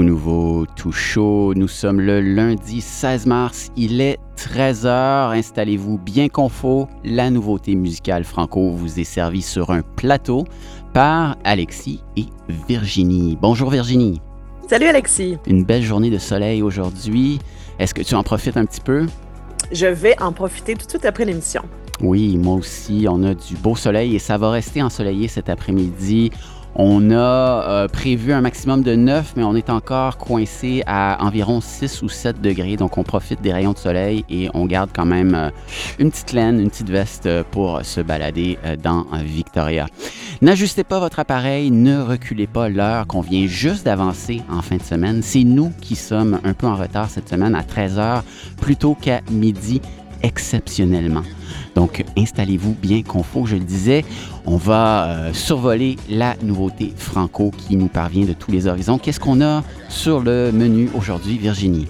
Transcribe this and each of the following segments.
tout nouveau, tout chaud. Nous sommes le lundi 16 mars. Il est 13h. Installez-vous bien confort. La nouveauté musicale franco vous est servie sur un plateau par Alexis et Virginie. Bonjour Virginie. Salut Alexis. Une belle journée de soleil aujourd'hui. Est-ce que tu en profites un petit peu? Je vais en profiter tout de suite après l'émission. Oui, moi aussi, on a du beau soleil et ça va rester ensoleillé cet après-midi. On a euh, prévu un maximum de 9, mais on est encore coincé à environ 6 ou 7 degrés. Donc, on profite des rayons de soleil et on garde quand même euh, une petite laine, une petite veste euh, pour se balader dans Victoria. N'ajustez pas votre appareil, ne reculez pas l'heure qu'on vient juste d'avancer en fin de semaine. C'est nous qui sommes un peu en retard cette semaine à 13 h plutôt qu'à midi exceptionnellement. Donc, installez-vous bien confort, je le disais. On va euh, survoler la nouveauté franco qui nous parvient de tous les horizons. Qu'est-ce qu'on a sur le menu aujourd'hui, Virginie?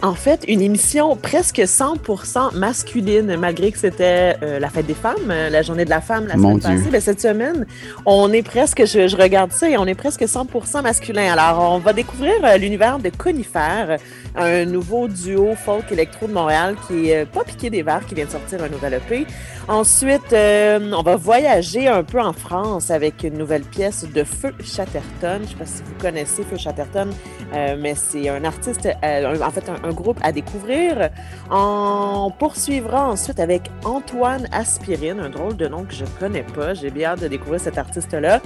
En fait, une émission presque 100% masculine, malgré que c'était euh, la fête des femmes, euh, la journée de la femme la semaine passée. Mais ben, cette semaine, on est presque, je, regarde ça et on est presque 100% masculin. Alors, on va découvrir l'univers de Conifère, un nouveau duo folk électro de Montréal qui est pas piqué des verres, qui vient de sortir un nouvel EP. Ensuite, euh, on va voyager un peu en France avec une nouvelle pièce de Feu Chatterton. Je ne sais pas si vous connaissez Feu Chatterton, euh, mais c'est un artiste, euh, en fait, un, groupe à découvrir. On poursuivra ensuite avec Antoine Aspirine, un drôle de nom que je connais pas. J'ai bien hâte de découvrir cet artiste-là.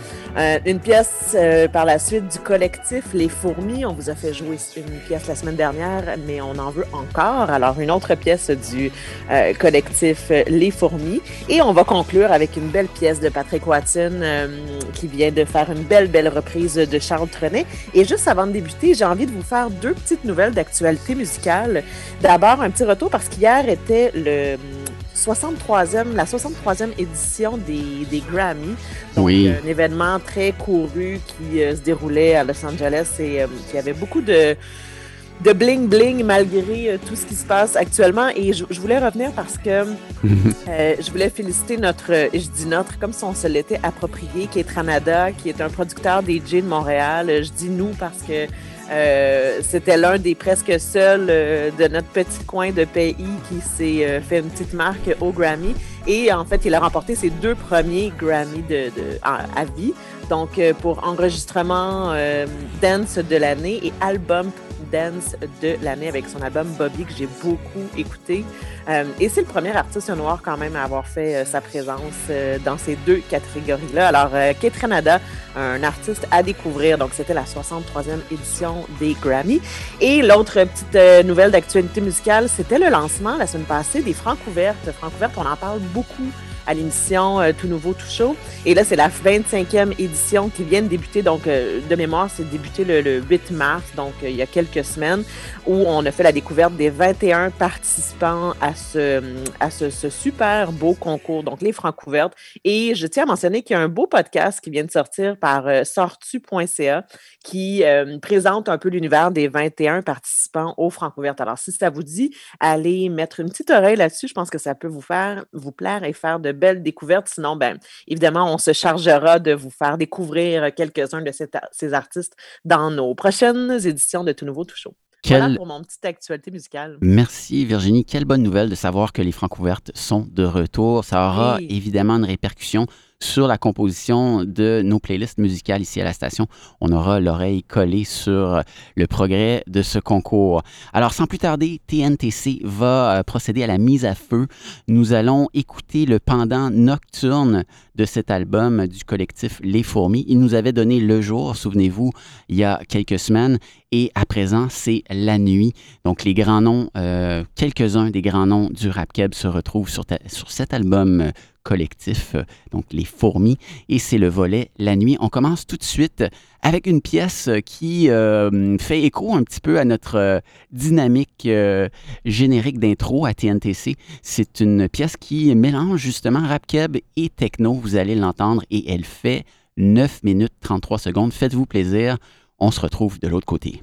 une pièce par la suite du collectif Les Fourmis. On vous a fait jouer une pièce la semaine dernière, mais on en veut encore. Alors, une autre pièce du collectif Les Fourmis. Et on va conclure avec une belle pièce de Patrick Watson euh, qui vient de faire une belle, belle reprise de Charles Trenet. Et juste avant de débuter, j'ai envie de vous faire deux petites nouvelles d'actualité musicale. D'abord, un petit retour parce qu'hier était le 63e, la 63e édition des, des Grammy. Donc, oui. un événement très couru qui euh, se déroulait à Los Angeles et euh, qui avait beaucoup de de bling bling malgré euh, tout ce qui se passe actuellement. Et je, voulais revenir parce que euh, je voulais féliciter notre, je dis notre, comme si on se l'était approprié, qui est Tranada, qui est un producteur DJ de Montréal. Je dis nous parce que euh, c'était l'un des presque seuls de notre petit coin de pays qui s'est fait une petite marque au Grammy. Et en fait, il a remporté ses deux premiers Grammy de, à, vie. Donc, pour enregistrement dance de l'année et album dance de l'année avec son album Bobby que j'ai beaucoup écouté. Euh, et c'est le premier artiste noir quand même à avoir fait euh, sa présence euh, dans ces deux catégories-là. Alors, Kate Renada, un artiste à découvrir. Donc, c'était la 63e édition des Grammy. Et l'autre petite nouvelle d'actualité musicale, c'était le lancement la semaine passée des Francouvertes. Francouvertes, on en parle beaucoup à l'émission euh, Tout Nouveau, Tout Chaud. Et là, c'est la 25e édition qui vient de débuter. Donc, euh, de mémoire, c'est débuté le, 8 mars, donc euh, il y a quelques semaines, où on a fait la découverte des 21 participants à ce, à ce, super beau concours, donc les Francouvertes. Et je tiens à mentionner qu'il y a un beau podcast qui vient de sortir par sortu.ca qui présente un peu l'univers des 21 participants aux Francouvertes. Alors, si ça vous dit, allez mettre une petite oreille là-dessus. Je pense que ça peut vous faire, vous plaire et faire de belles découvertes. Sinon, ben, évidemment, on se chargera de vous faire découvrir quelques-uns de ces, artistes dans nos prochaines éditions de Tout Nouveau, Tout Chaud. Voilà pour mon petite actualité musicale. Merci Virginie. Quelle bonne nouvelle de savoir que les Francouvertes sont de retour. Ça aura évidemment une répercussion sur la composition de nos playlists musicales ici à la station. On aura l'oreille collée sur le progrès de ce concours. Alors, sans plus tarder, TNTC va euh, procéder à la mise à feu. Nous allons écouter le pendant nocturne de cet album du collectif Les Fourmis. Il nous avait donné le jour, souvenez-vous, il y a quelques semaines, et à présent, c'est la nuit. Donc, les grands noms, euh, quelques-uns des grands noms du rap keb se retrouvent sur, sur cet album euh, collectif, euh, donc les fourmis, et c'est le volet La nuit. On commence tout de suite avec une pièce qui euh, fait écho un petit peu à notre euh, dynamique générique d'intro à TNTC. C'est une pièce qui mélange justement rap keb et techno, vous allez l'entendre, et elle fait 9 minutes 33 secondes. Faites-vous plaisir, on se retrouve de l'autre côté.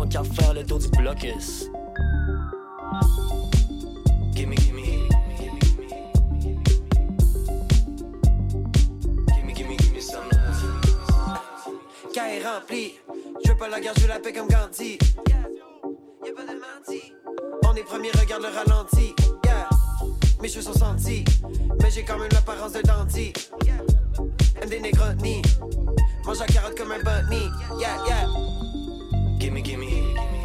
Tant qu'à faire le tour du blocus. Gimme, gimme. est rempli, je veux pas la guerre, je veux la paix comme Gandhi. Y'a. On est premier, regarde le ralenti. Yeah. Mes cheveux sont sentis, mais j'ai quand même l'apparence de dandy. Aime des négronis, mange la carotte comme un bunny. Yeah, yeah. Gimme, gimme.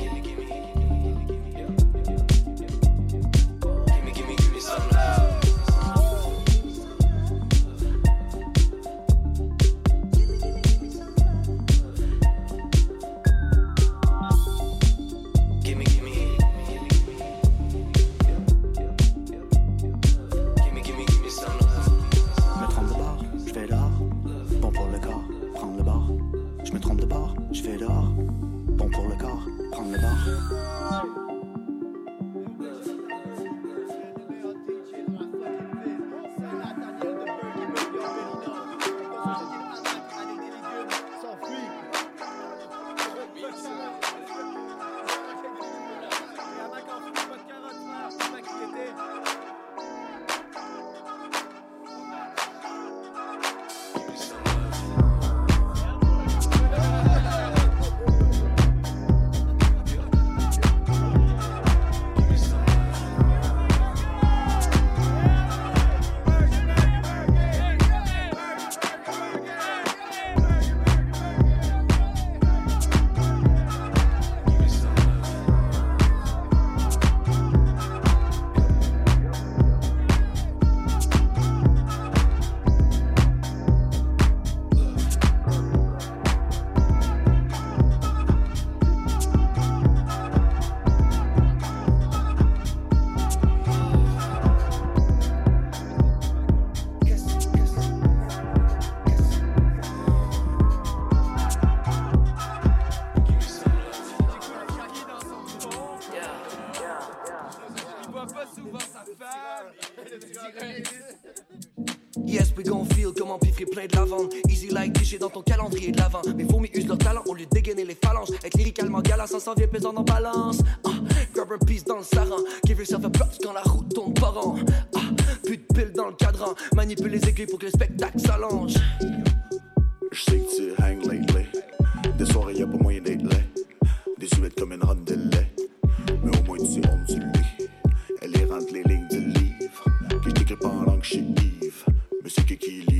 S'en vient pesant en balance. Uh, grab un piece dans le saran. Give yourself a props quand la route tourne pas rond. dans le cadran. Manipule les aiguilles pour que le spectacle s'allonge. Je sais que tu hang lately. Des soirées, y'a pas moyen d'être laid. Soulettes comme une rondelle. Mais au moins tu honte du lit. Elle est rentre les lignes du livre. Que je t'écris pas en langue chez Yves. Mais c'est qui qui lit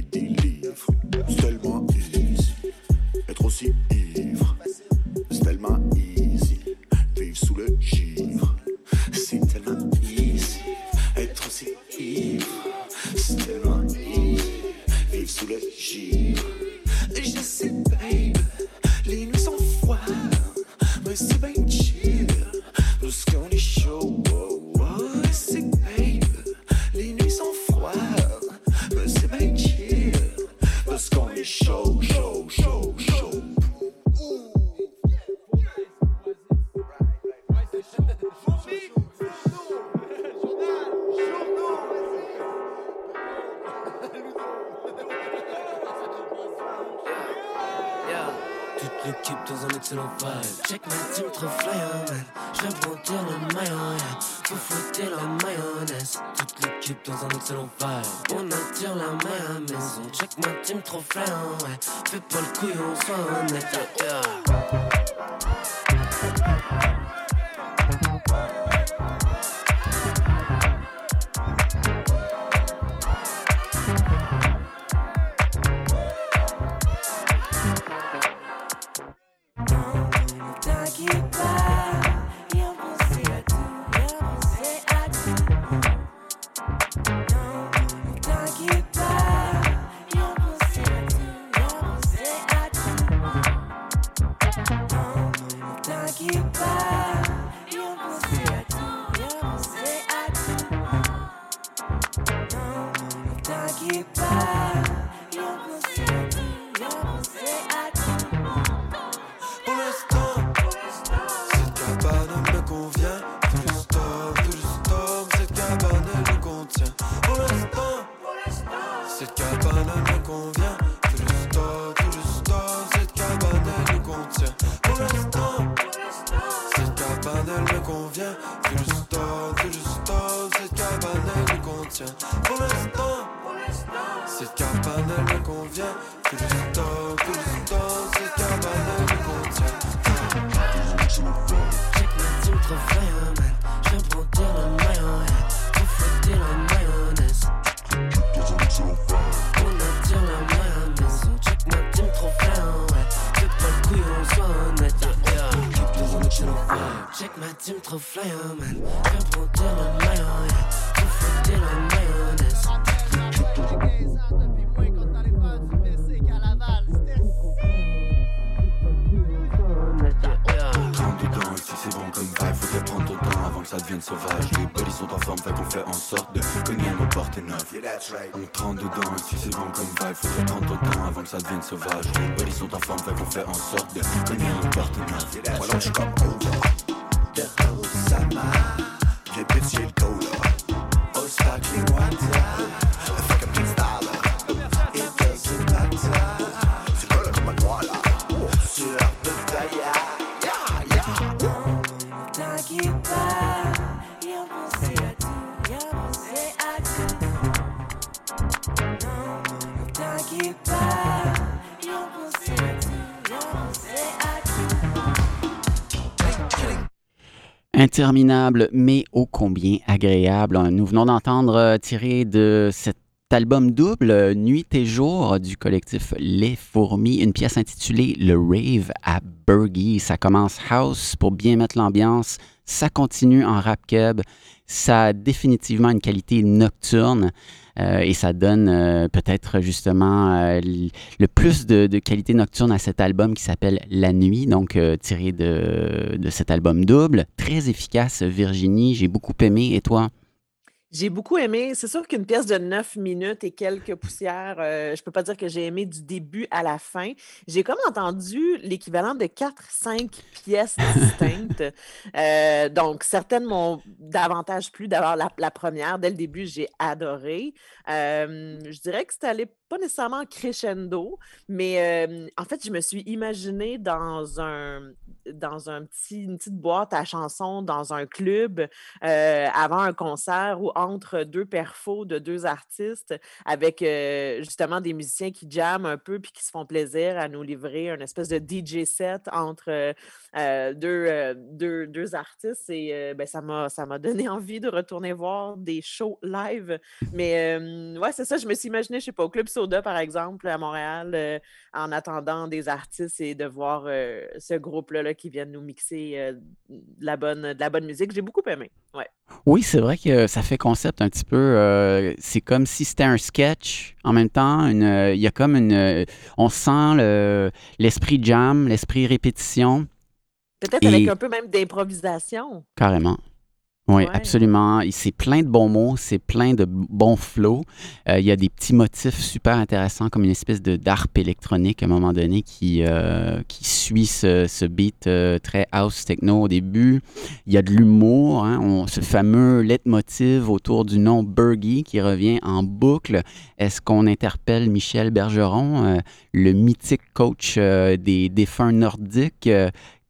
Check ma team trop flyer, man. Je viens monter le maillot, yeah. Faut fouetter la mayonnaise. Temps avant que ça devienne sauvage. Les bodies sont en forme, fait qu'on fait en sorte de cogner nos portes neuf. On trempe dedans, et si c'est bon comme vibe, faudrait prendre ton temps avant que ça devienne sauvage. Les bodies sont en forme, fait qu'on fait en sorte de cogner nos portes neuf. Voilà, je suis comme Osama. Interminable, mais ô combien agréable. Nous venons d'entendre euh, tirer de cet album double, Nuit et jour, du collectif Les Fourmis, une pièce intitulée Le Rave à Bergy. Ça commence house pour bien mettre l'ambiance, ça continue en rap keb, ça a définitivement une qualité nocturne. Euh, et ça donne euh, peut-être justement euh, le plus de, qualité nocturne à cet album qui s'appelle La Nuit, donc tiré de, de cet album double. Très efficace, Virginie. J'ai beaucoup aimé. Et toi? J'ai beaucoup aimé. C'est sûr qu'une pièce de 9 minutes et quelques poussières, euh, je peux pas dire que j'ai aimé du début à la fin. J'ai comme entendu l'équivalent de 4-5 pièces distinctes. Euh, donc, certaines m'ont davantage plu. D'avoir la, la première, dès le début, j'ai adoré. Euh, je dirais que c'est allé pas nécessairement crescendo, mais euh, en fait, je me suis imaginée dans un dans un petit, une petite boîte à chansons dans un club euh, avant un concert ou entre deux perfos de deux artistes avec euh, justement des musiciens qui jamment un peu puis qui se font plaisir à nous livrer une espèce de DJ set entre deux, deux, deux, artistes et ben, ça m'a donné envie de retourner voir des shows live. Mais ouais, c'est ça, je me suis imaginée, je sais pas, au Club Soda, par exemple, à Montréal, euh, en attendant des artistes et de voir euh, ce groupe-là qui vient nous mixer euh, de, la bonne, de la bonne musique. J'ai beaucoup aimé. Ouais. Oui, c'est vrai que ça fait concept un petit peu. c'est comme si c'était un sketch. En même temps, il y a comme une. on sent l'esprit jam, l'esprit répétition. Peut-être avec un peu même d'improvisation. Carrément. Oui, absolument. C'est plein de bons mots, c'est plein de bons flows. Euh, il y a des petits motifs super intéressants, comme une espèce de d'arp électronique à un moment donné qui, euh, qui suit ce, ce beat euh, très house techno au début. Il y a de l'humour, hein, ce fameux leitmotiv autour du nom Bergie qui revient en boucle. Est-ce qu'on interpelle Michel Bergeron, le mythique coach des défunts nordiques?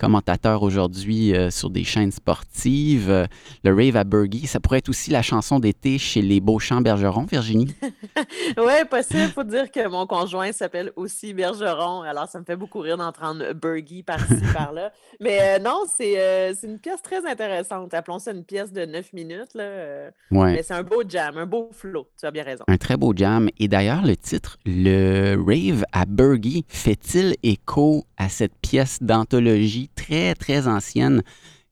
Commentateur aujourd'hui euh, sur des chaînes sportives. Euh, le Rave à Bergie, ça pourrait être aussi la chanson d'été chez les Beauchamps Bergeron, Virginie? oui, possible. faut dire que mon conjoint s'appelle aussi Bergeron, alors ça me fait beaucoup rire d'entendre Bergie par-ci, par-là. Mais euh, non, c'est une pièce très intéressante. Appelons ça une pièce de 9 minutes. Là. Mais c'est un beau jam, un beau flow. Tu as bien raison. Un très beau jam. Et d'ailleurs, le titre, le Rave à Bergie, fait-il écho à cette pièce d'anthologie très, très ancienne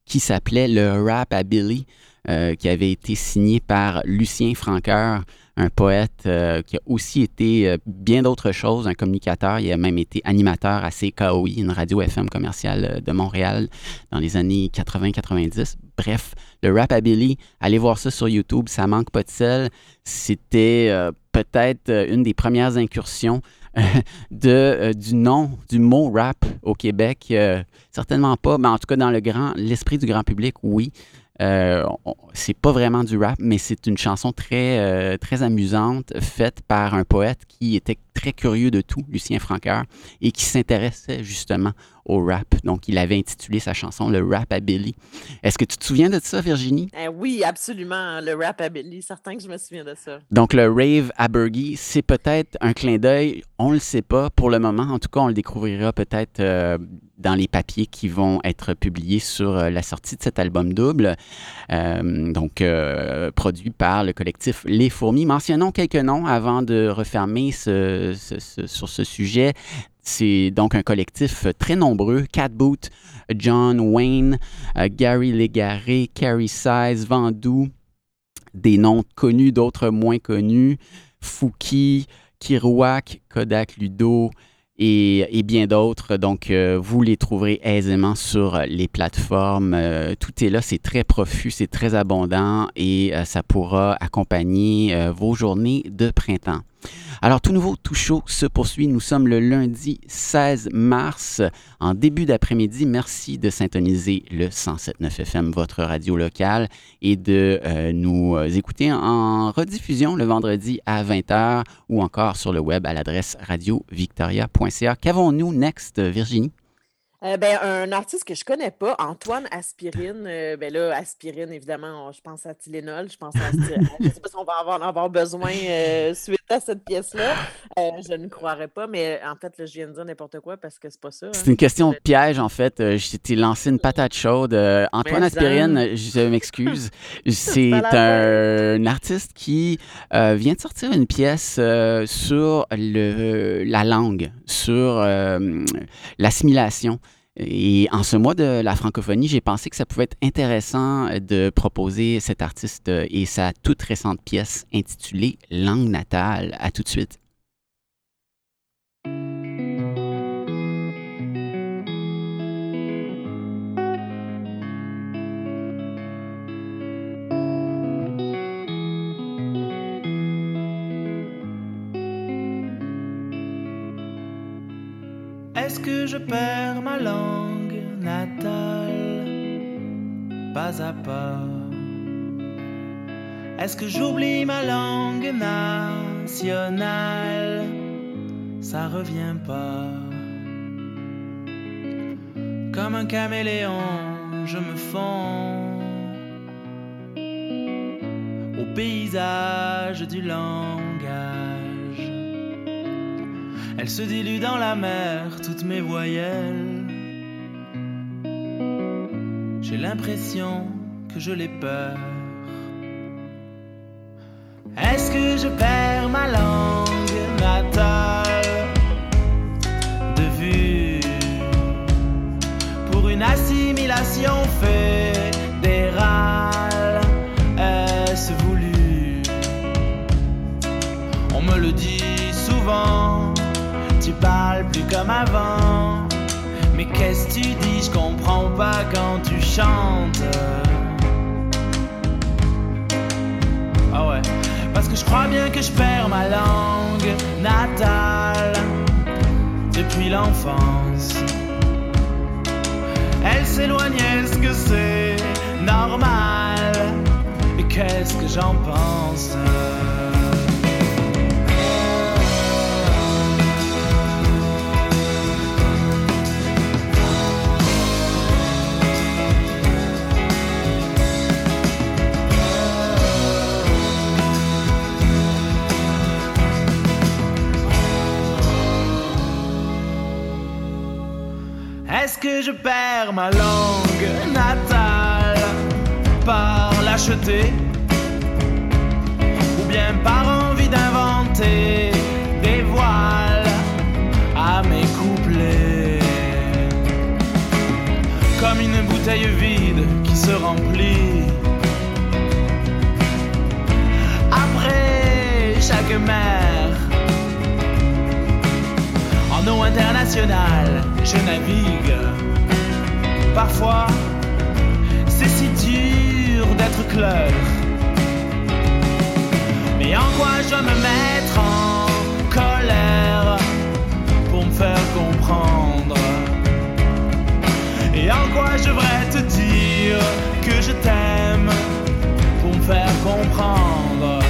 qui s'appelait Le Rap à Billy, euh, qui avait été signé par Lucien Franqueur, un poète euh, qui a aussi été euh, bien d'autres choses, un communicateur. Il a même été animateur à CKOI, une radio FM commerciale de Montréal dans les années 80-90. Bref, le Rap à Billy, allez voir ça sur YouTube, ça manque pas de sel. C'était peut-être une des premières incursions de, euh, du nom, du mot rap au Québec. Euh, certainement pas, mais en tout cas dans le grand, l'esprit du grand public, oui. Euh, c'est pas vraiment du rap, mais c'est une chanson très, très amusante, faite par un poète qui était très curieux de tout, Lucien Francoeur, et qui s'intéressait justement au rap. Donc, il avait intitulé sa chanson Le Rap à Billy. Est-ce que tu te souviens de ça, Virginie? Eh oui, absolument. Le Rap à Billy, certain que je me souviens de ça. Donc, le Rave à Bergie, c'est peut-être un clin d'œil. On ne le sait pas pour le moment. En tout cas, on le découvrira peut-être euh, dans les papiers qui vont être publiés sur la sortie de cet album double. Euh, donc, euh, produit par le collectif Les Fourmis. Mentionnons quelques noms avant de refermer sur ce sujet. C'est donc un collectif très nombreux. Cat Boot, John Wayne, euh, Gary Légaré, Carrie Size, Vandou, des noms connus, d'autres moins connus. Fouki, Kirouac, Kodak Ludo, et, bien d'autres. Donc, euh, vous les trouverez aisément sur les plateformes. Euh, tout est là, c'est très profus, c'est très abondant et ça pourra accompagner vos journées de printemps. Alors, tout nouveau, tout chaud se poursuit. Nous sommes le lundi 16 mars en début d'après-midi. Merci de syntoniser le 107.9 FM, votre radio locale, et de euh, nous écouter en rediffusion le vendredi à 20h ou encore sur le web à l'adresse radiovictoria.ca. Qu'avons-nous next, Virginie? Euh, ben, un artiste que je connais pas, Antoine Aspirine. Euh, ben là, Aspirine, évidemment, je pense à Tylenol, je pense à Je sais pas si on va en avoir besoin euh, suite à cette pièce-là. je ne croirais pas, mais en fait, là, je viens de dire n'importe quoi parce que c'est pas ça. C'est une hein. question de piège, en fait. Je t'ai lancé une patate chaude. Antoine Aspirine, je m'excuse. c'est un, artiste qui vient de sortir une pièce sur le, la langue, sur l'assimilation. Et en ce mois de la francophonie, j'ai pensé que ça pouvait être intéressant de proposer cet artiste et sa toute récente pièce intitulée Langue natale. À tout de suite. Je perds ma langue natale Pas à pas. Est-ce que j'oublie ma langue nationale? Ça revient pas. Comme un caméléon, je me fonds au paysage du langage. Elle se dilue dans la mer, toutes mes voyelles. J'ai l'impression que je les peur. Est-ce que je perds ma langue de tu dis Je comprends pas quand tu chantes. Ah ouais. Parce que je crois bien que je perds ma langue natale depuis l'enfance. Elle s'éloigne, est-ce que c'est normal? Et qu'est-ce que j'en pense? Je perds ma langue natale par l'acheter. Ou bien par envie d'inventer des voiles à mes couplets. Comme une bouteille vide qui se remplit. Après chaque mer en eau internationale, je navigue. Parfois, c'est si dur d'être clair. Mais en quoi je me mettre en colère pour me faire comprendre? Et en quoi je devrais te dire que je t'aime pour me faire comprendre?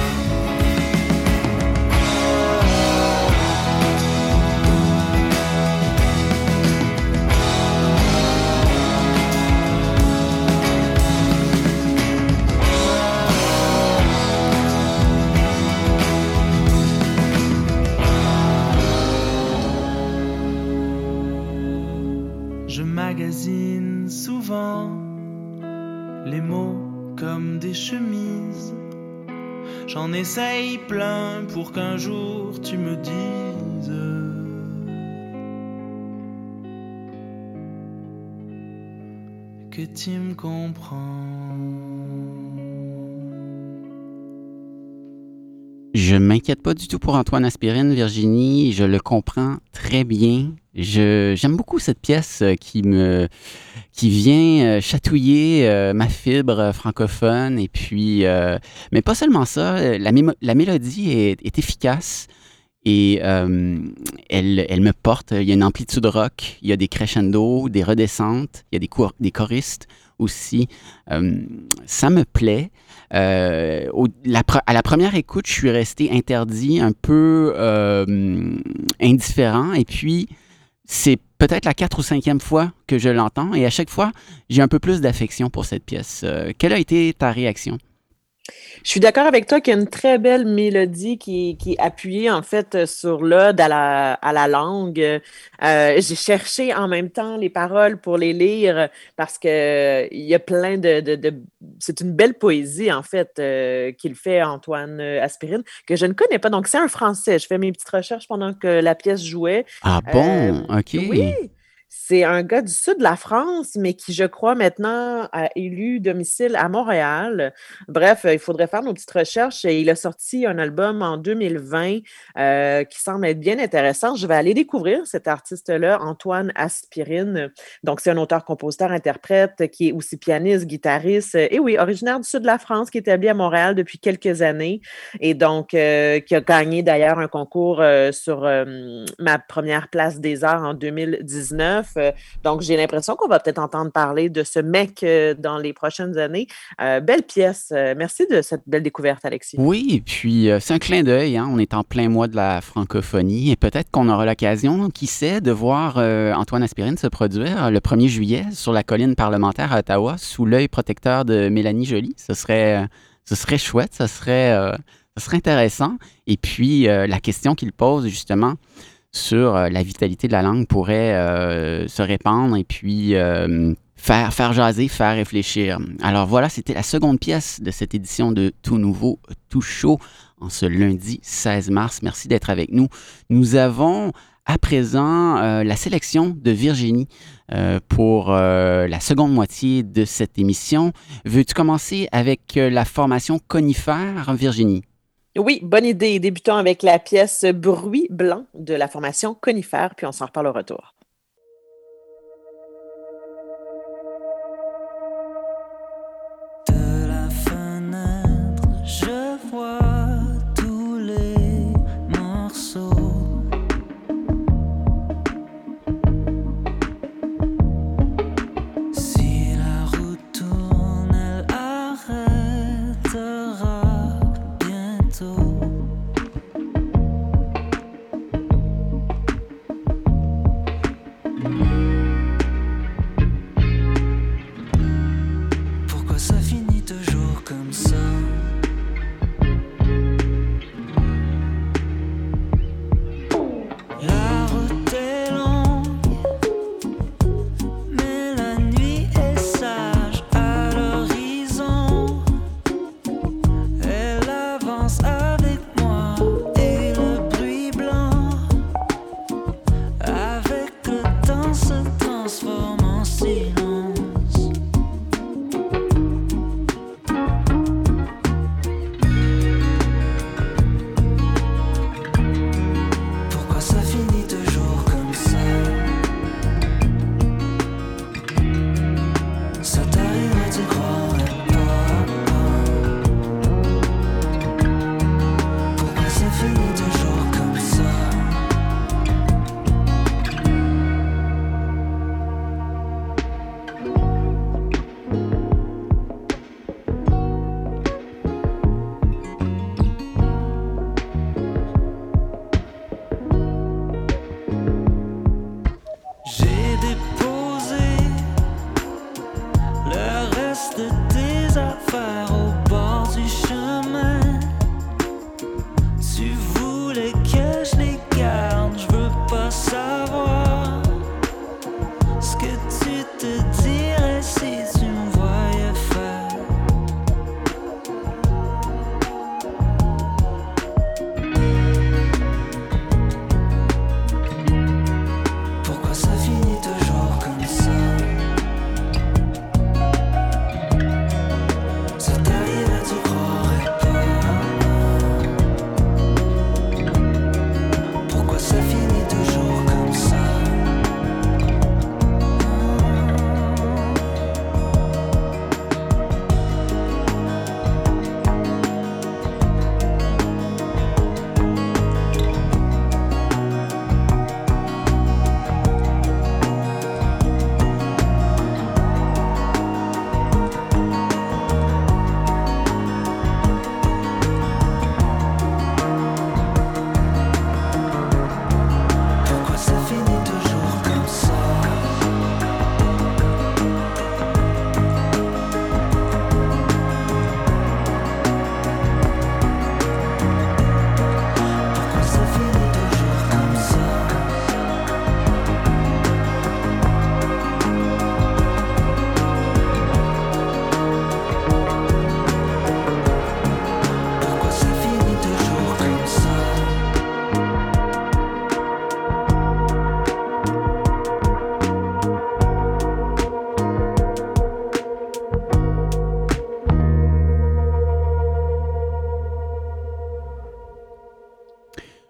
Des chemises. J'en essaye plein pour qu'un jour tu me dises que tu me comprends. Je m'inquiète pas du tout pour Antoine Aspirine, Virginie. Je le comprends très bien. J'aime beaucoup cette pièce euh, qui me, qui vient euh, chatouiller euh, ma fibre francophone. Et puis, mais pas seulement ça, la, mélodie est, efficace et elle, elle me porte. Il y a une amplitude rock, il y a des crescendo, des redescentes, il y a des, des choristes aussi. Euh, ça me plaît. Euh, la à la première écoute, je suis resté interdit, un peu euh, indifférent. Et puis, c'est peut-être la quatre ou cinquième fois que je l'entends. Et à chaque fois, j'ai un peu plus d'affection pour cette pièce. Quelle a été ta réaction? Je suis d'accord avec toi qu'il y a une très belle mélodie qui, qui est appuyée en fait sur l'ode à la, à la langue. Euh, j'ai cherché en même temps les paroles pour les lire parce que il y a plein de, de, de- c'est une belle poésie en fait euh, qu'il fait Antoine Aspirine que je ne connais pas. Donc c'est un français. Je fais mes petites recherches pendant que la pièce jouait. Ah bon? OK. Oui, c'est un gars du sud de la France, mais qui, je crois, maintenant a élu domicile à Montréal. Bref, il faudrait faire nos petites recherches. Il a sorti un album en 2020 euh, qui semble être bien intéressant. Je vais aller découvrir cet artiste-là, Antoine Aspirine. Donc, c'est un auteur-compositeur-interprète qui est aussi pianiste, guitariste. Et oui, originaire du sud de la France, qui est établi à Montréal depuis quelques années. Et donc, euh, qui a gagné d'ailleurs un concours euh, sur ma première place des arts en 2019. 2019. donc, j'ai l'impression qu'on va peut-être entendre parler de ce mec dans les prochaines années. belle pièce. merci de cette belle découverte, Alexis. Oui, et puis c'est un clin d'œil. Hein. On est en plein mois de la francophonie et peut-être qu'on aura l'occasion, qui sait, de voir Antoine Aspirine se produire le 1er juillet sur la colline parlementaire à Ottawa sous l'œil protecteur de Mélanie Joly. Ce serait, ce serait chouette, ce serait, ce serait intéressant. Et puis, la question qu'il pose justement sur la vitalité de la langue pourrait se répandre et puis faire, faire jaser, faire réfléchir. Alors voilà, c'était la seconde pièce de cette édition de Tout Nouveau, Tout Chaud en ce lundi 16 mars. Merci d'être avec nous. Nous avons à présent euh, la sélection de Virginie euh, pour euh, la seconde moitié de cette émission. Veux-tu commencer avec la formation conifère, Virginie? Oui, bonne idée. Débutons avec la pièce Bruit blanc de la formation conifère, puis on s'en reparle au retour.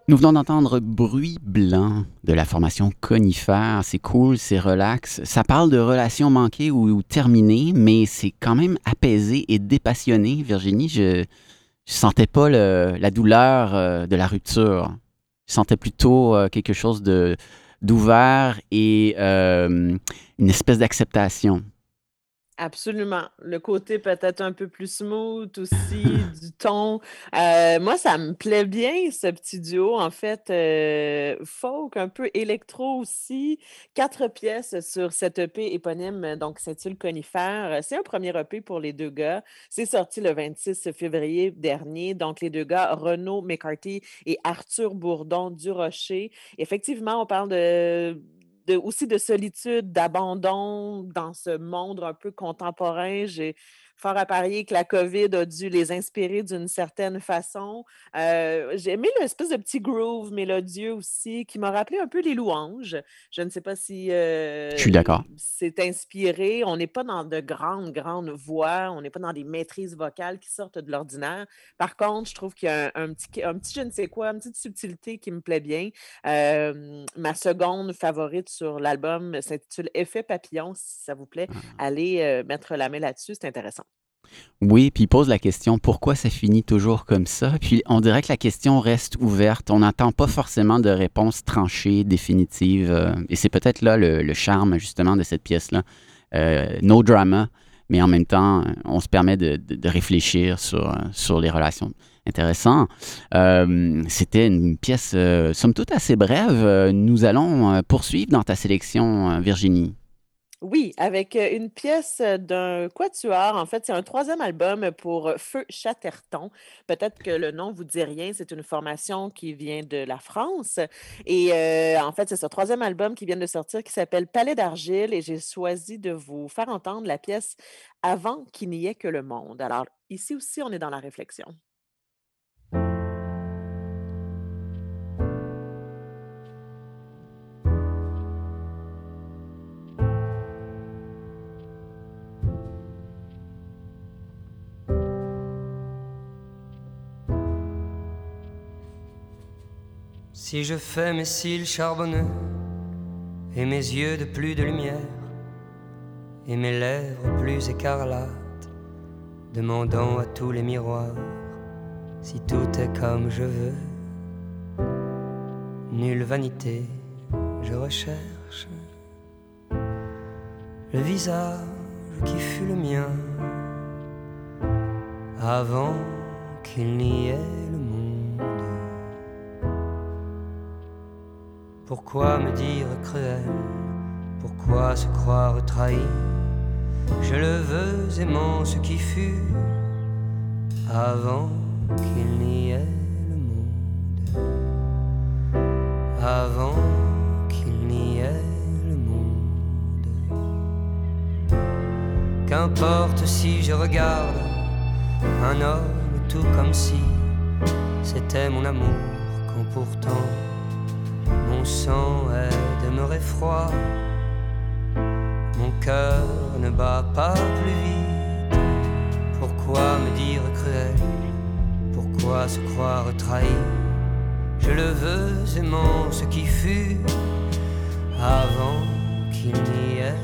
Nous venons d'entendre Bruit blanc de la formation conifère. C'est cool, c'est relax. Ça parle de relations manquées ou, terminées, mais c'est quand même apaisé et dépassionné. Virginie, je sentais pas la douleur euh, de la rupture. Je sentais plutôt euh, quelque chose de, d'ouvert et une espèce d'acceptation. Absolument. Le côté peut-être un peu plus smooth aussi, du ton. Euh, moi, ça me plaît bien, ce petit duo. En fait, euh, folk, un peu électro aussi. Quatre pièces sur cette EP éponyme, donc s'intitule Conifère. C'est un premier EP pour les deux gars. C'est sorti le 26 février dernier. Donc, les deux gars, Renaud McCarthy et Arthur Bourdon du Rocher. Effectivement, on parle de aussi de solitude, d'abandon dans ce monde un peu contemporain. Fort à parier que la COVID a dû les inspirer d'une certaine façon. Euh, j'ai aimé l'espèce de petit groove mélodieux aussi qui m'a rappelé un peu les louanges. Je ne sais pas si Je suis d'accord. Euh, c'est inspiré. On n'est pas dans de grandes, grandes voix. On n'est pas dans des maîtrises vocales qui sortent de l'ordinaire. Par contre, je trouve qu'il y a un, petit, un petit je ne sais quoi, une petite subtilité qui me plaît bien. Euh, ma seconde favorite sur l'album s'intitule Effet papillon. Si ça vous plaît, ah. allez mettre la main là-dessus. C'est intéressant. Oui, puis il pose la question pourquoi ça finit toujours comme ça? Puis on dirait que la question reste ouverte. On n'attend pas forcément de réponse tranchée, définitive. Euh, et c'est peut-être là le, charme justement de cette pièce-là. Euh, no drama, mais en même temps, on se permet de, réfléchir sur, les relations. Intéressant. Euh, c'était une pièce, somme toute, assez brève. Nous allons poursuivre dans ta sélection, Virginie. Oui, avec une pièce d'un quatuor. En fait, c'est un troisième album pour Feu Chatterton. Peut-être que le nom vous dit rien. C'est une formation qui vient de la France. Et en fait, c'est ce troisième album qui vient de sortir qui s'appelle Palais d'argile. Et j'ai choisi de vous faire entendre la pièce Avant qu'il n'y ait que le monde. Alors, ici aussi, on est dans la réflexion. Si je fais mes cils charbonneux et mes yeux de plus de lumière et mes lèvres plus écarlates, demandant à tous les miroirs si tout est comme je veux. Nulle vanité, je recherche le visage qui fut le mien avant qu'il n'y ait Pourquoi me dire cruel? Pourquoi se croire trahi? Je le veux aimant ce qui fut avant qu'il n'y ait le monde. Avant qu'il n'y ait le monde. Qu'importe si je regarde un homme tout comme si c'était mon amour quand pourtant mon sang est demeuré froid, mon cœur ne bat pas plus vite. Pourquoi me dire cruel? Pourquoi se croire trahi? Je le veux aimant ce qui fut avant qu'il n'y ait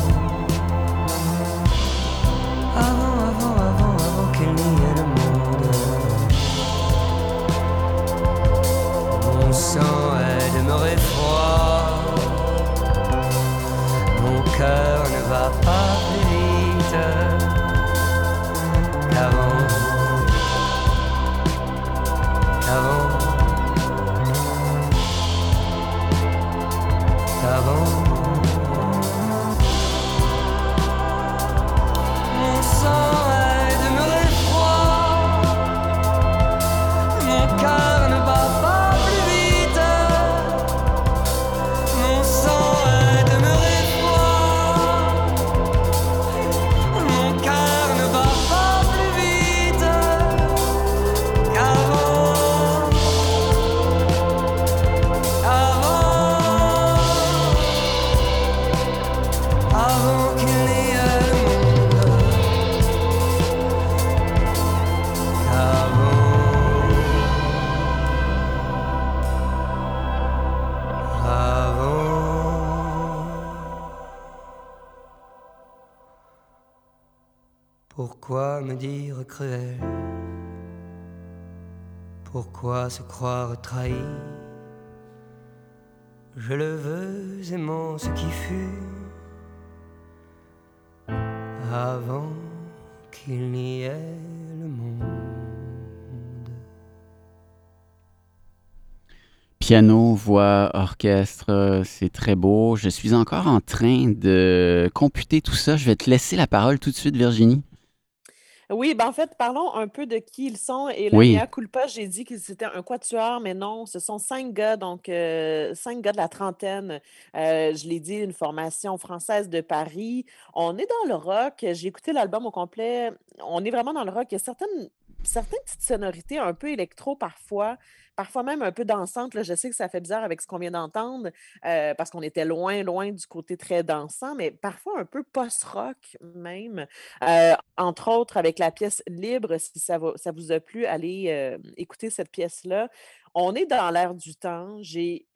cœur ne va pas plus vite. Pourquoi me dire cruel? Pourquoi se croire trahi? Je le veux aimant ce qui fut avant qu'il n'y ait le monde. Piano, voix, orchestre, c'est très beau. Je suis encore en train de computer tout ça. Je vais te laisser la parole tout de suite, Virginie. Oui, ben en fait, parlons un peu de qui ils sont. Et là, oui. Culpa, j'ai dit qu'ils étaient un quatuor, mais non, ce sont cinq gars, donc euh, cinq gars de la trentaine. Euh, je l'ai dit, une formation française de Paris. On est dans le rock. J'ai écouté l'album au complet. On est vraiment dans le rock. Il y a certaines certaines petites sonorités un peu électro parfois, parfois même un peu dansantes. Je sais que ça fait bizarre avec ce qu'on vient d'entendre euh, parce qu'on était loin, loin du côté très dansant, mais parfois un peu post-rock même. Euh, entre autres, avec la pièce Libre, si ça, ça vous a plu, allez euh, écouter cette pièce-là. On est dans l'air du temps. J'ai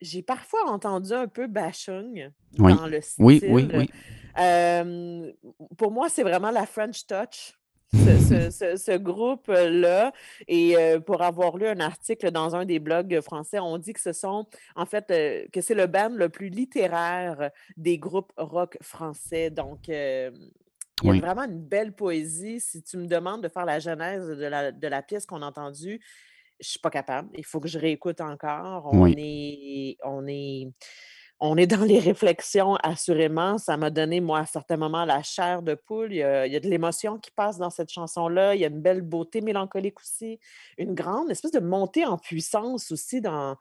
j'ai parfois entendu un peu Bashung dans le style. Oui, oui, oui. pour moi, c'est vraiment la French Touch ce, groupe-là. Et euh, pour avoir lu un article dans un des blogs français, on dit que ce sont, en fait, euh, que c'est le band le plus littéraire des groupes rock français. Donc, euh, il y a vraiment une belle poésie. Si tu me demandes de faire la genèse de la, de la pièce qu'on a entendue, je ne suis pas capable. Il faut que je réécoute encore. On est. On est on est dans les réflexions, assurément. Ça m'a donné, moi, à certains moments, la chair de poule. Il y a, de l'émotion qui passe dans cette chanson-là. Il y a une belle beauté mélancolique aussi. Une grande espèce de montée en puissance aussi dans,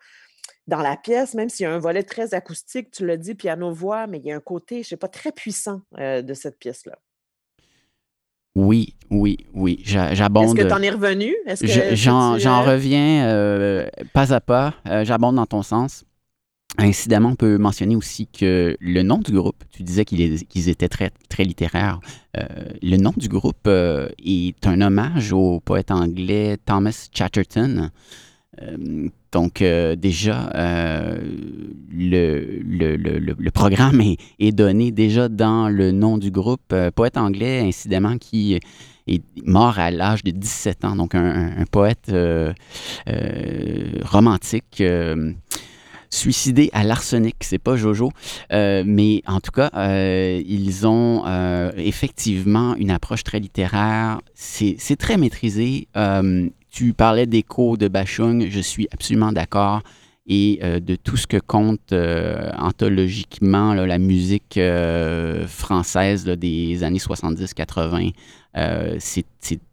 dans la pièce, même s'il y a un volet très acoustique, tu l'as dit, piano-voix, mais il y a un côté, je ne sais pas, très puissant euh, de cette pièce-là. Oui, oui, oui, j'abonde. Est-ce que tu en es revenu? J'en euh reviens euh, pas à pas. j'abonde dans ton sens. Incidemment, on peut mentionner aussi que le nom du groupe, tu disais qu'ils étaient très, littéraires. Euh, le nom du groupe euh, est un hommage au poète anglais Thomas Chatterton. Euh, donc, déjà, le, programme est, donné déjà dans le nom du groupe. poète anglais, incidemment, qui est mort à l'âge de 17 ans. Donc, un poète romantique suicidé à l'arsenic. C'est pas Jojo, euh, mais en tout cas, euh, ils ont euh, effectivement une approche très littéraire. C'est très maîtrisé. tu parlais d'écho de Bachung, je suis absolument d'accord. Et de tout ce que compte anthologiquement la musique française des années 70-80,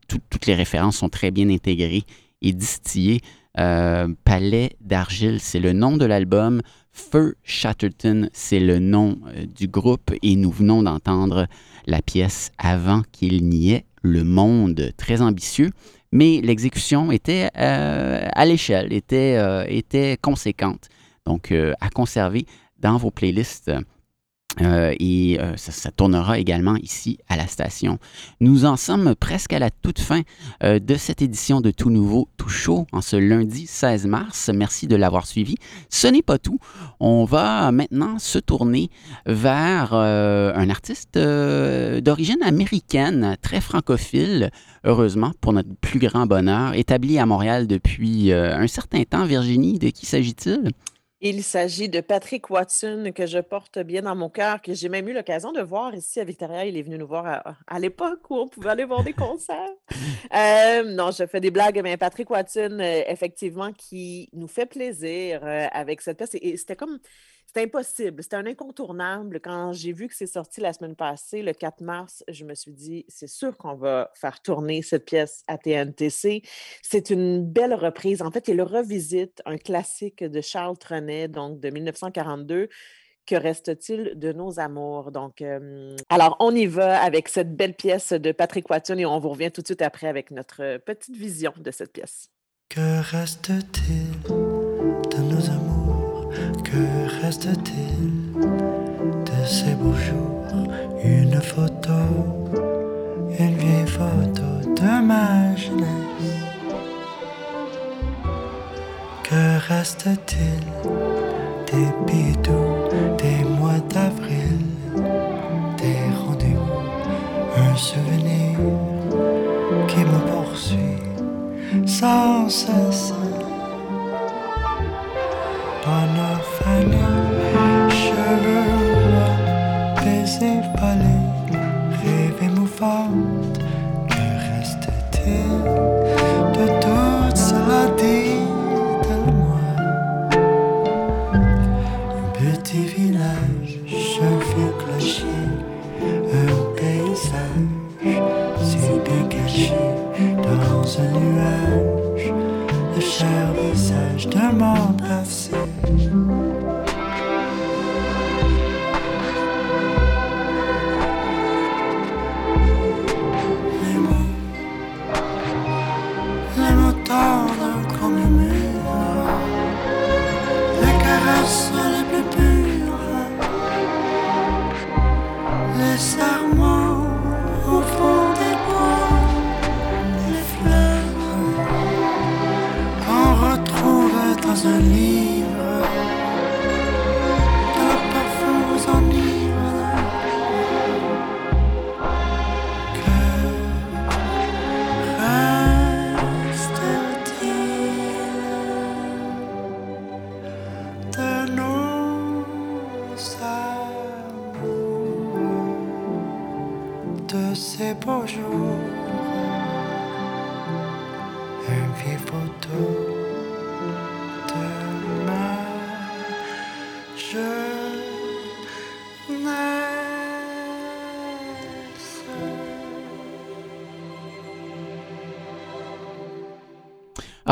toutes les références sont très bien intégrées et distillées. Euh, Palais d'argile, c'est le nom de l'album. Feu Chatterton, c'est le nom euh, du groupe. Et nous venons d'entendre la pièce Avant qu'il n'y ait le monde. Très ambitieux, mais l'exécution était euh, à l'échelle, était, était conséquente. Donc, à conserver dans vos playlists. Euh, et euh, ça, tournera également ici à la station. Nous en sommes presque à la toute fin euh, de cette édition de Tout Nouveau, Tout Chaud en ce lundi 16 mars. Merci de l'avoir suivi. Ce n'est pas tout. On va maintenant se tourner vers un artiste d'origine américaine, très francophile, heureusement pour notre plus grand bonheur, établi à Montréal depuis un certain temps. Virginie, de qui s'agit-il? Il s'agit de Patrick Watson, que je porte bien dans mon cœur, que j'ai même eu l'occasion de voir ici à Victoria. Il est venu nous voir à, l'époque où on pouvait aller voir des concerts. Euh, non, je fais des blagues, mais Patrick Watson, euh, effectivement, qui nous fait plaisir euh, avec cette pièce. Et, c'était comme c'est impossible. C'était un incontournable. Quand j'ai vu que c'est sorti la semaine passée, le 4 mars, je me suis dit, c'est sûr qu'on va faire tourner cette pièce à TNTC. C'est une belle reprise. En fait, il revisite un classique de Charles Trenet, donc de 1942. Que reste-t-il de nos amours? Donc, euh, alors, on y va avec cette belle pièce de Patrick Watson et on vous revient tout de suite après avec notre petite vision de cette pièce. Que reste-t-il? Que reste-t-il de ces beaux jours? Une photo, une vieille photo de ma jeunesse. Que reste-t-il des bidous, des mois d'avril, des rendez-vous, un souvenir qui me poursuit sans cesse?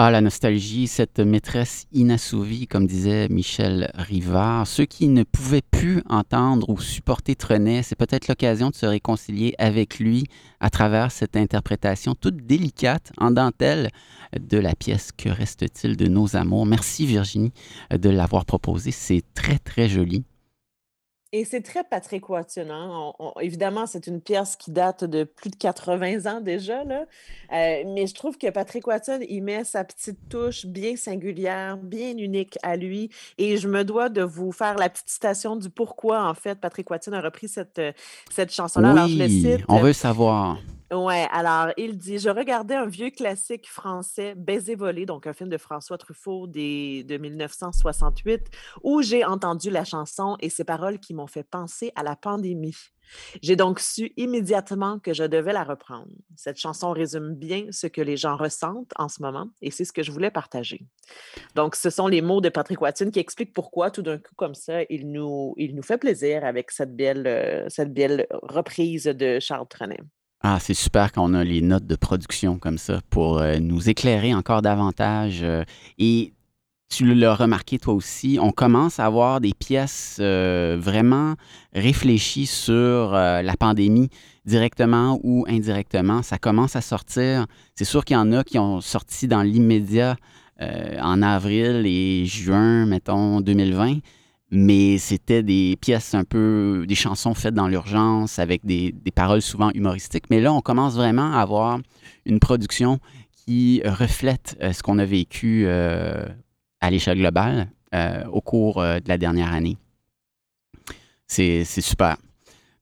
Ah, la nostalgie, cette maîtresse inassouvie, comme disait Michel Rivard. Ceux qui ne pouvaient plus entendre ou supporter Trenet, c'est peut-être l'occasion de se réconcilier avec lui à travers cette interprétation toute délicate en dentelle de la pièce Que reste-t-il de nos amours? Merci Virginie de l'avoir proposé. C'est très, très joli. Et c'est très Patrick Watson. hein. On- on- évidemment, c'est une pièce qui date de plus de 80 ans déjà, là. Euh, mais je trouve que Patrick Watson, il met sa petite touche bien singulière, bien unique à lui. Et je me dois de vous faire la petite citation du pourquoi, en fait, Patrick Watson a repris cette, euh, cette chanson-là. Alors, je le Oui, cite. on veut savoir. Ouais, alors il dit Je regardais un vieux classique français, Baiser volé, donc un film de François Truffaut des, de 1968, où j'ai entendu la chanson et ces paroles qui m'ont fait penser à la pandémie. J'ai donc su immédiatement que je devais la reprendre. Cette chanson résume bien ce que les gens ressentent en ce moment et c'est ce que je voulais partager. Donc, ce sont les mots de Patrick Watson qui expliquent pourquoi, tout d'un coup, comme ça, il nous, il nous fait plaisir avec cette belle, euh, cette belle reprise de Charles Trenet. Ah, c'est super qu'on a les notes de production comme ça pour euh, nous éclairer encore davantage. euh, et tu l'as remarqué toi aussi, on commence à avoir des pièces euh, vraiment réfléchies sur la pandémie, directement ou indirectement. Ça commence à sortir. C'est sûr qu'il y en a qui ont sorti dans l'immédiat en avril et juin, mettons, 2020 mais c'était des pièces un peu, des chansons faites dans l'urgence avec des, des paroles souvent humoristiques. Mais là, on commence vraiment à avoir une production qui reflète euh, ce qu'on a vécu euh, à l'échelle globale euh, au cours de la dernière année. C'est super.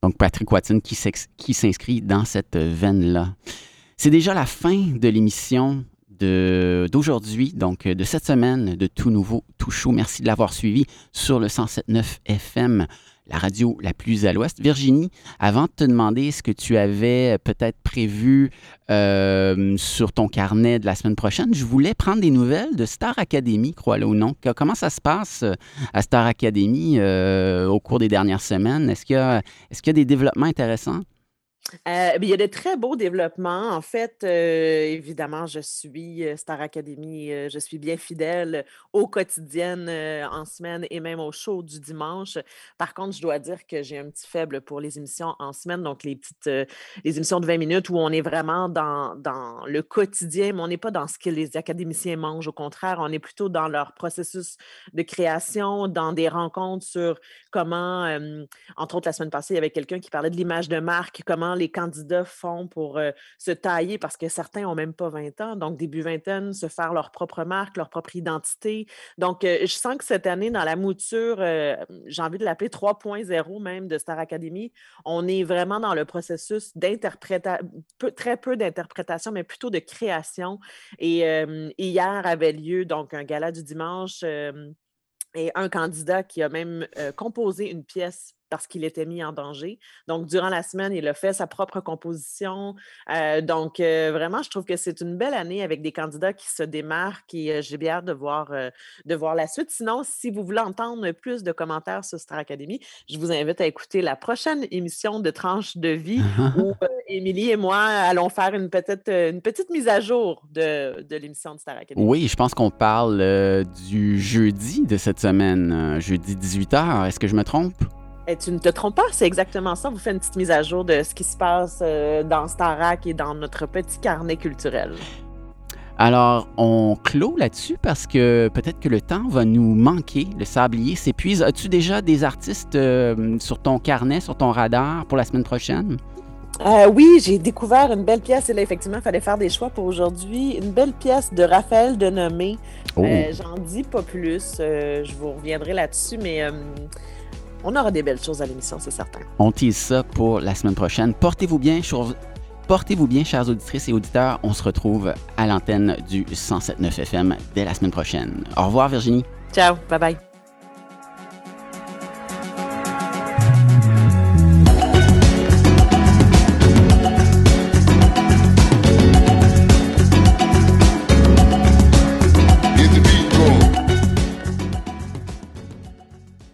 Donc, Patrick Watson qui s'inscrit dans cette veine-là. C'est déjà la fin de l'émission d'aujourd'hui, donc euh, de cette semaine de Tout Nouveau, Tout Chaud. Merci de l'avoir suivi sur le 107.9 FM, la radio la plus à l'ouest. Virginie, avant de te demander ce que tu avais peut-être prévu euh, sur ton carnet de la semaine prochaine, je voulais prendre des nouvelles de Star Academy, crois-le ou non. Comment ça se passe euh, à Star Academy euh, au cours des dernières semaines? Est-ce qu'il qu'il y a des développements intéressants? Euh, il y a de très beaux développements. En fait, euh, évidemment, je suis euh, Star Academy, je suis bien fidèle aux quotidiennes euh, en semaine et même au show du dimanche. Par contre, je dois dire que j'ai un petit faible pour les émissions en semaine, donc les petites les émissions de 20 minutes où on est vraiment dans, dans le quotidien, mais on n'est pas dans ce que les académiciens mangent. Au contraire, on est plutôt dans leur processus de création, dans des rencontres sur comment, entre autres la semaine passée, il y avait quelqu'un qui parlait de l'image de marque, comment les candidats font pour se tailler, parce que certains n'ont même pas 20 ans, donc début vingtaine, se faire leur propre marque, leur propre identité. Donc, je sens que cette année, dans la mouture, j'ai envie de l'appeler 3.0 même de Star Academy, on est vraiment dans le processus d'interprétation, très peu d'interprétation, mais plutôt de création. Et hier avait lieu donc un gala du dimanche et un candidat qui a même composé une pièce parce qu'il était mis en danger. Donc, durant la semaine, il a fait sa propre composition. Euh, donc, euh, vraiment, je trouve que c'est une belle année avec des candidats qui se démarquent et euh, j'ai bien hâte de voir, de voir la suite. Sinon, si vous voulez entendre plus de commentaires sur Star Academy, je vous invite à écouter la prochaine émission de Tranche de vie où Émilie et moi allons faire une petite, une petite mise à jour de, de l'émission de Star Academy. Oui, je pense qu'on parle du jeudi de cette semaine, jeudi 18h. Est-ce que je me trompe? Et tu ne te trompes pas, c'est exactement ça. Vous faites une petite mise à jour de ce qui se passe euh, dans Starac et dans notre petit carnet culturel. Alors, on clôt là-dessus parce que peut-être que le temps va nous manquer, le sablier s'épuise. As-tu déjà des artistes euh, sur ton carnet, sur ton radar pour la semaine prochaine? Euh, oui, j'ai découvert une belle pièce et là, effectivement, il fallait faire des choix pour aujourd'hui. Une belle pièce de Raphaël Denomé. Oh. J'en dis pas plus, je vous reviendrai là-dessus, mais on aura des belles choses à l'émission, c'est certain. On tease ça pour la semaine prochaine. Portez-vous bien, Portez-vous bien, chers auditrices et auditeurs. On se retrouve à l'antenne du 107.9 FM dès la semaine prochaine. Au revoir, Virginie. Ciao. Bye bye.